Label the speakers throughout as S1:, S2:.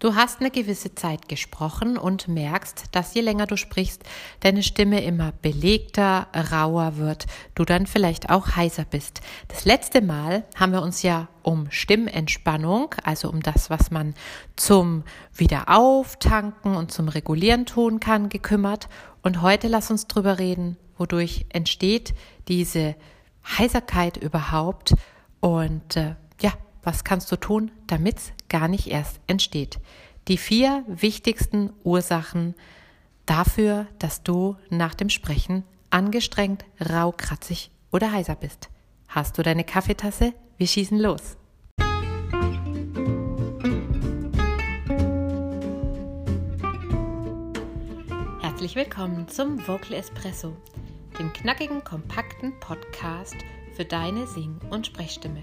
S1: Du hast eine gewisse Zeit gesprochen und merkst, dass je länger du sprichst, deine Stimme immer belegter, rauer wird, du dann vielleicht auch heiser bist. Das letzte Mal haben wir uns ja um Stimmentspannung, also um das, was man zum Wiederauftanken und zum Regulieren tun kann, gekümmert. Und heute lass uns drüber reden, wodurch entsteht diese Heiserkeit überhaupt und äh, ja, was kannst du tun, damit es gar nicht erst entsteht? Die vier wichtigsten Ursachen dafür, dass du nach dem Sprechen angestrengt, rau, kratzig oder heiser bist. Hast du deine Kaffeetasse? Wir schießen los. Herzlich willkommen zum Vocal Espresso, dem knackigen, kompakten Podcast für deine Sing- und Sprechstimme.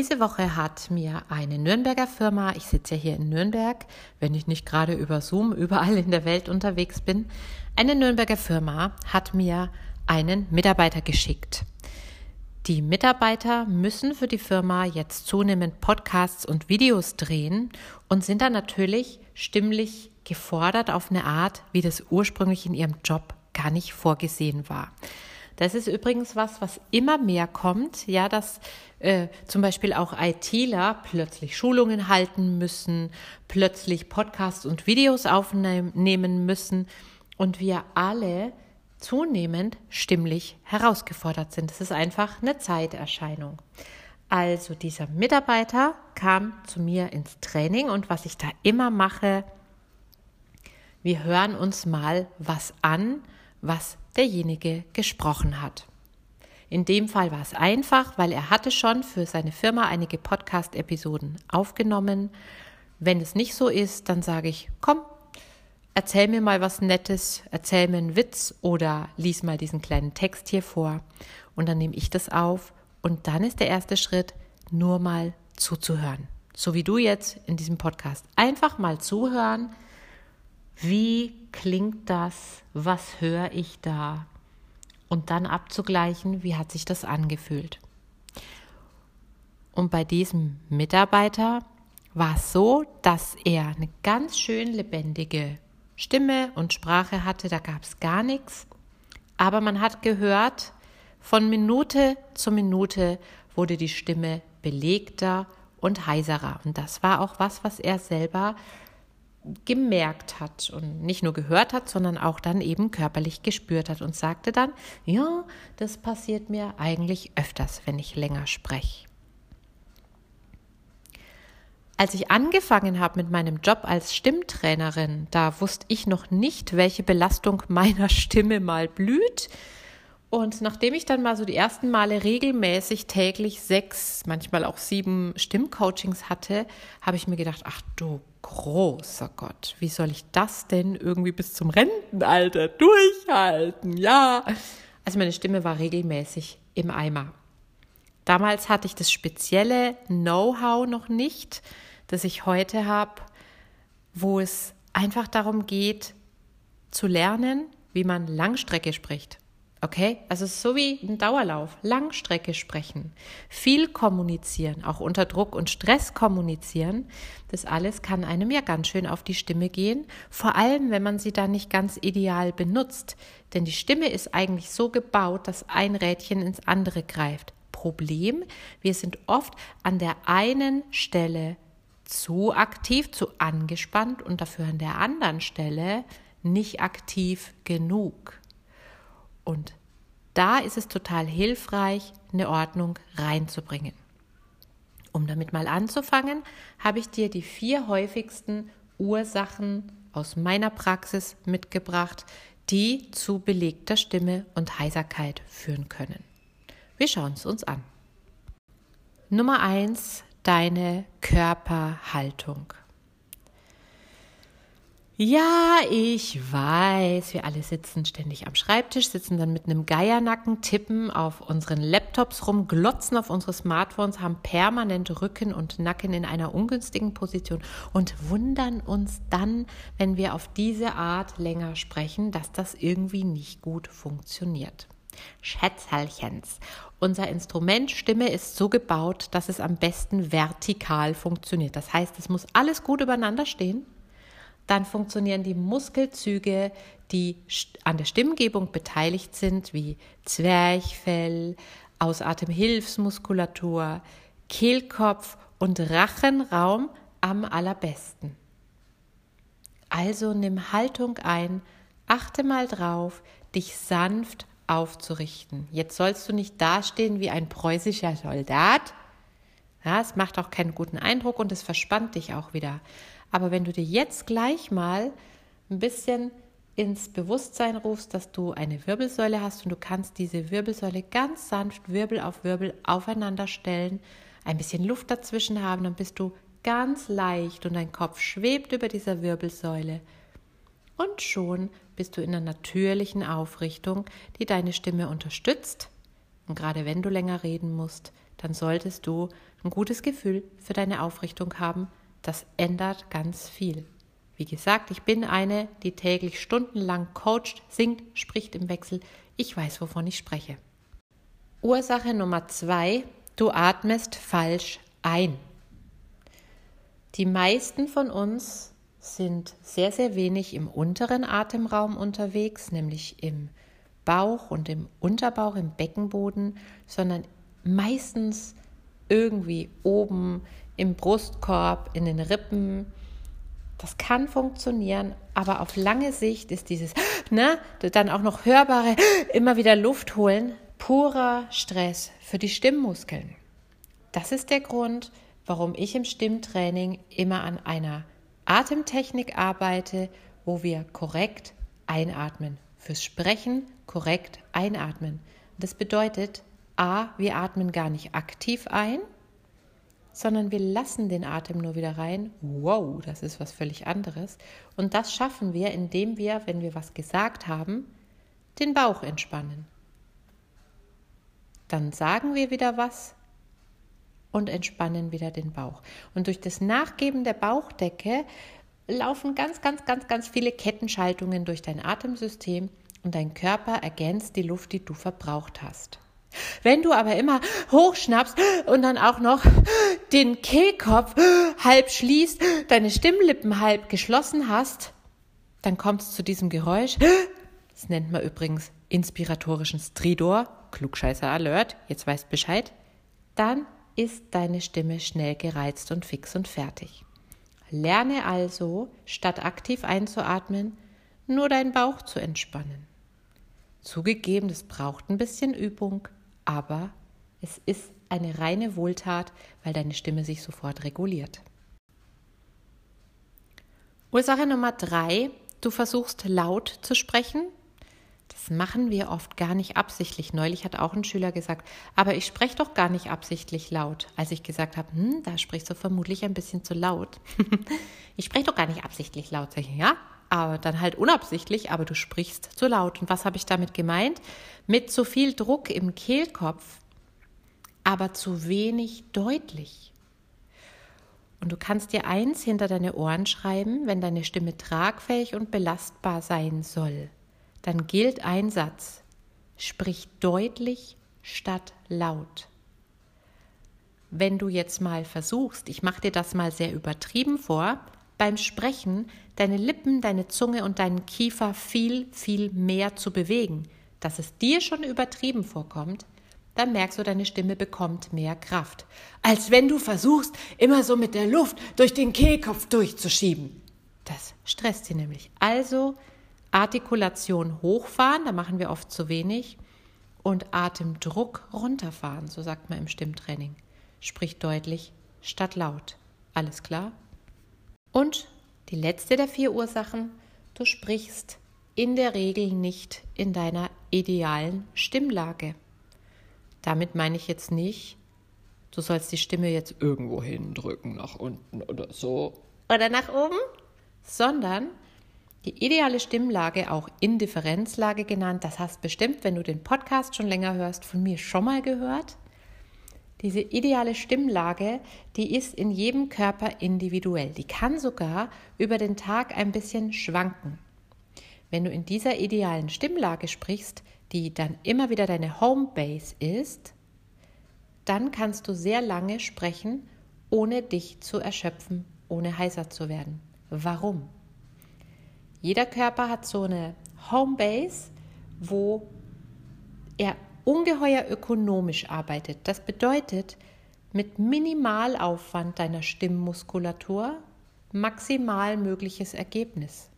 S1: Diese Woche hat mir eine Nürnberger Firma, ich sitze ja hier in Nürnberg, wenn ich nicht gerade über Zoom überall in der Welt unterwegs bin, eine Nürnberger Firma hat mir einen Mitarbeiter geschickt. Die Mitarbeiter müssen für die Firma jetzt zunehmend Podcasts und Videos drehen und sind dann natürlich stimmlich gefordert auf eine Art, wie das ursprünglich in ihrem Job gar nicht vorgesehen war. Das ist übrigens was, was immer mehr kommt, ja, dass äh, zum Beispiel auch ITler plötzlich Schulungen halten müssen, plötzlich Podcasts und Videos aufnehmen müssen und wir alle zunehmend stimmlich herausgefordert sind. Das ist einfach eine Zeiterscheinung. Also dieser Mitarbeiter kam zu mir ins Training und was ich da immer mache, wir hören uns mal was an, was derjenige gesprochen hat. In dem Fall war es einfach, weil er hatte schon für seine Firma einige Podcast-Episoden aufgenommen. Wenn es nicht so ist, dann sage ich, komm, erzähl mir mal was Nettes, erzähl mir einen Witz oder lies mal diesen kleinen Text hier vor. Und dann nehme ich das auf und dann ist der erste Schritt, nur mal zuzuhören. So wie du jetzt in diesem Podcast. Einfach mal zuhören, wie klingt das? Was höre ich da? Und dann abzugleichen, wie hat sich das angefühlt? Und bei diesem Mitarbeiter war es so, dass er eine ganz schön lebendige Stimme und Sprache hatte, da gab es gar nichts. Aber man hat gehört, von Minute zu Minute wurde die Stimme belegter und heiserer. Und das war auch was, was er selber gemerkt hat und nicht nur gehört hat, sondern auch dann eben körperlich gespürt hat und sagte dann, ja, das passiert mir eigentlich öfters, wenn ich länger spreche. Als ich angefangen habe mit meinem Job als Stimmtrainerin, da wusste ich noch nicht, welche Belastung meiner Stimme mal blüht. Und nachdem ich dann mal so die ersten Male regelmäßig täglich sechs, manchmal auch sieben Stimmcoachings hatte, habe ich mir gedacht, ach du großer Gott, wie soll ich das denn irgendwie bis zum Rentenalter durchhalten? Ja. Also meine Stimme war regelmäßig im Eimer. Damals hatte ich das spezielle Know-how noch nicht, das ich heute habe, wo es einfach darum geht, zu lernen, wie man Langstrecke spricht. Okay, also so wie ein Dauerlauf, Langstrecke sprechen, viel kommunizieren, auch unter Druck und Stress kommunizieren, das alles kann einem ja ganz schön auf die Stimme gehen, vor allem wenn man sie dann nicht ganz ideal benutzt, denn die Stimme ist eigentlich so gebaut, dass ein Rädchen ins andere greift. Problem, wir sind oft an der einen Stelle zu aktiv, zu angespannt und dafür an der anderen Stelle nicht aktiv genug. Und da ist es total hilfreich, eine Ordnung reinzubringen. Um damit mal anzufangen, habe ich dir die vier häufigsten Ursachen aus meiner Praxis mitgebracht, die zu belegter Stimme und Heiserkeit führen können. Wir schauen es uns an. Nummer eins: deine Körperhaltung. Ja, ich weiß, wir alle sitzen ständig am Schreibtisch, sitzen dann mit einem Geiernacken, tippen auf unseren Laptops rum, glotzen auf unsere Smartphones, haben permanent Rücken und Nacken in einer ungünstigen Position und wundern uns dann, wenn wir auf diese Art länger sprechen, dass das irgendwie nicht gut funktioniert. Schätzerlchens. Unser Instrument Stimme ist so gebaut, dass es am besten vertikal funktioniert. Das heißt, es muss alles gut übereinander stehen dann funktionieren die Muskelzüge, die an der Stimmgebung beteiligt sind, wie Zwerchfell, Ausatemhilfsmuskulatur, Kehlkopf und Rachenraum am allerbesten. Also nimm Haltung ein, achte mal drauf, dich sanft aufzurichten. Jetzt sollst du nicht dastehen wie ein preußischer Soldat. Ja, es macht auch keinen guten Eindruck und es verspannt dich auch wieder. Aber wenn du dir jetzt gleich mal ein bisschen ins Bewusstsein rufst, dass du eine Wirbelsäule hast und du kannst diese Wirbelsäule ganz sanft Wirbel auf Wirbel aufeinander stellen, ein bisschen Luft dazwischen haben, dann bist du ganz leicht und dein Kopf schwebt über dieser Wirbelsäule. Und schon bist du in einer natürlichen Aufrichtung, die deine Stimme unterstützt. Und gerade wenn du länger reden musst, dann solltest du ein gutes Gefühl für deine Aufrichtung haben das ändert ganz viel. Wie gesagt, ich bin eine, die täglich stundenlang coacht, singt, spricht im Wechsel. Ich weiß, wovon ich spreche. Ursache Nummer zwei, du atmest falsch ein. Die meisten von uns sind sehr, sehr wenig im unteren Atemraum unterwegs, nämlich im Bauch und im Unterbauch, im Beckenboden, sondern meistens irgendwie oben im Brustkorb, in den Rippen. Das kann funktionieren, aber auf lange Sicht ist dieses, ne, dann auch noch hörbare, immer wieder Luft holen, purer Stress für die Stimmmuskeln. Das ist der Grund, warum ich im Stimmtraining immer an einer Atemtechnik arbeite, wo wir korrekt einatmen. Fürs Sprechen korrekt einatmen. Das bedeutet, a, wir atmen gar nicht aktiv ein, sondern wir lassen den Atem nur wieder rein. Wow, das ist was völlig anderes. Und das schaffen wir, indem wir, wenn wir was gesagt haben, den Bauch entspannen. Dann sagen wir wieder was und entspannen wieder den Bauch. Und durch das Nachgeben der Bauchdecke laufen ganz, ganz, ganz, ganz viele Kettenschaltungen durch dein Atemsystem und dein Körper ergänzt die Luft, die du verbraucht hast. Wenn du aber immer hochschnappst und dann auch noch den Kehlkopf halb schließt, deine Stimmlippen halb geschlossen hast, dann kommt es zu diesem Geräusch. Das nennt man übrigens inspiratorischen Stridor. Klugscheißer Alert, jetzt weißt Bescheid. Dann ist deine Stimme schnell gereizt und fix und fertig. Lerne also, statt aktiv einzuatmen, nur deinen Bauch zu entspannen. Zugegeben, das braucht ein bisschen Übung aber es ist eine reine Wohltat, weil deine Stimme sich sofort reguliert. Ursache Nummer drei, du versuchst laut zu sprechen. Das machen wir oft gar nicht absichtlich. Neulich hat auch ein Schüler gesagt, aber ich spreche doch gar nicht absichtlich laut. Als ich gesagt habe, hm, da sprichst du vermutlich ein bisschen zu laut. ich spreche doch gar nicht absichtlich laut. Ja, aber dann halt unabsichtlich, aber du sprichst zu laut. Und was habe ich damit gemeint? Mit zu viel Druck im Kehlkopf, aber zu wenig deutlich. Und du kannst dir eins hinter deine Ohren schreiben, wenn deine Stimme tragfähig und belastbar sein soll, dann gilt ein Satz. Sprich deutlich statt laut. Wenn du jetzt mal versuchst, ich mache dir das mal sehr übertrieben vor, beim Sprechen deine Lippen, deine Zunge und deinen Kiefer viel, viel mehr zu bewegen, dass es dir schon übertrieben vorkommt, dann merkst du, deine Stimme bekommt mehr Kraft. Als wenn du versuchst, immer so mit der Luft durch den Kehlkopf durchzuschieben. Das stresst sie nämlich. Also Artikulation hochfahren, da machen wir oft zu wenig. Und Atemdruck runterfahren, so sagt man im Stimmtraining. Sprich deutlich statt laut. Alles klar? Und die letzte der vier Ursachen, du sprichst in der Regel nicht in deiner idealen Stimmlage. Damit meine ich jetzt nicht, du sollst die Stimme jetzt irgendwo hindrücken, nach unten oder so. Oder nach oben, sondern Die ideale Stimmlage, auch Indifferenzlage genannt, das hast bestimmt, wenn du den Podcast schon länger hörst, von mir schon mal gehört. Diese ideale Stimmlage, die ist in jedem Körper individuell. Die kann sogar über den Tag ein bisschen schwanken. Wenn du in dieser idealen Stimmlage sprichst, die dann immer wieder deine Homebase ist, dann kannst du sehr lange sprechen, ohne dich zu erschöpfen, ohne heiser zu werden. Warum? Jeder Körper hat so eine Homebase, wo er ungeheuer ökonomisch arbeitet. Das bedeutet, mit Minimalaufwand deiner Stimmmuskulatur maximal mögliches Ergebnis.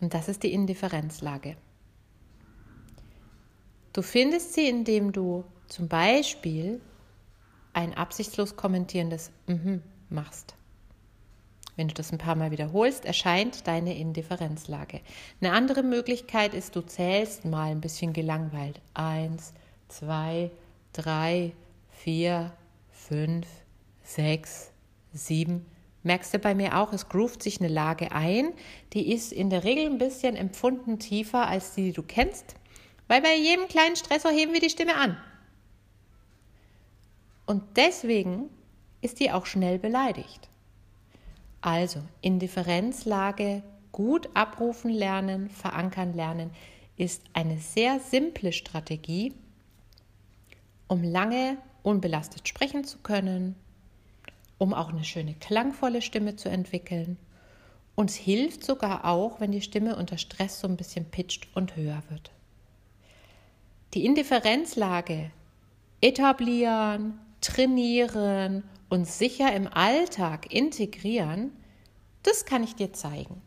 S1: Und das ist die Indifferenzlage. Du findest sie, indem du zum Beispiel ein absichtslos kommentierendes mhm machst. Wenn du das ein paar Mal wiederholst, erscheint deine Indifferenzlage. Eine andere Möglichkeit ist, du zählst mal ein bisschen gelangweilt. Eins, zwei, drei, vier, fünf, sechs, sieben. Merkst du bei mir auch, es groovt sich eine Lage ein, die ist in der Regel ein bisschen empfunden tiefer als die, die du kennst, weil bei jedem kleinen Stressor heben wir die Stimme an. Und deswegen ist die auch schnell beleidigt. Also Indifferenzlage gut abrufen lernen, verankern lernen, ist eine sehr simple Strategie, um lange unbelastet sprechen zu können, um auch eine schöne klangvolle Stimme zu entwickeln. Und es hilft sogar auch, wenn die Stimme unter Stress so ein bisschen pitcht und höher wird. Die Indifferenzlage etablieren, trainieren und sicher im Alltag integrieren, das kann ich dir zeigen.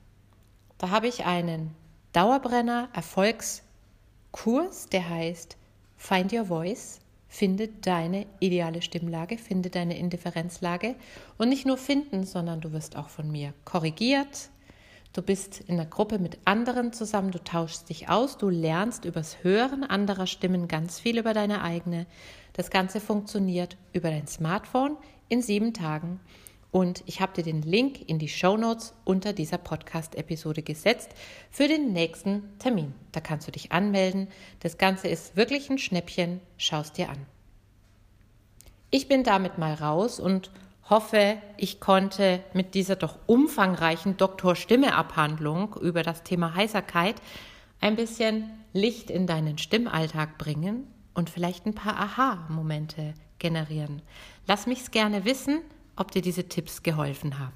S1: Da habe ich einen Dauerbrenner Erfolgskurs, der heißt Find Your Voice, finde deine ideale Stimmlage, finde deine Indifferenzlage und nicht nur finden, sondern du wirst auch von mir korrigiert. Du bist in der Gruppe mit anderen zusammen, du tauschst dich aus, du lernst übers Hören anderer Stimmen ganz viel über deine eigene. Das Ganze funktioniert über dein Smartphone in sieben Tagen. Und ich habe dir den Link in die Show Notes unter dieser Podcast-Episode gesetzt für den nächsten Termin. Da kannst du dich anmelden. Das Ganze ist wirklich ein Schnäppchen. Schau es dir an. Ich bin damit mal raus und hoffe, ich konnte mit dieser doch umfangreichen Doktor-Stimme-Abhandlung über das Thema Heiserkeit ein bisschen Licht in deinen Stimmalltag bringen und vielleicht ein paar Aha-Momente generieren. Lass mich es gerne wissen, ob dir diese Tipps geholfen haben.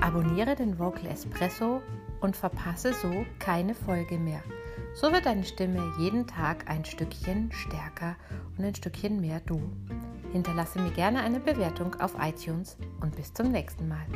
S1: Abonniere den Vocal Espresso und verpasse so keine Folge mehr. So wird deine Stimme jeden Tag ein Stückchen stärker und ein Stückchen mehr du. Hinterlasse mir gerne eine Bewertung auf iTunes und bis zum nächsten Mal.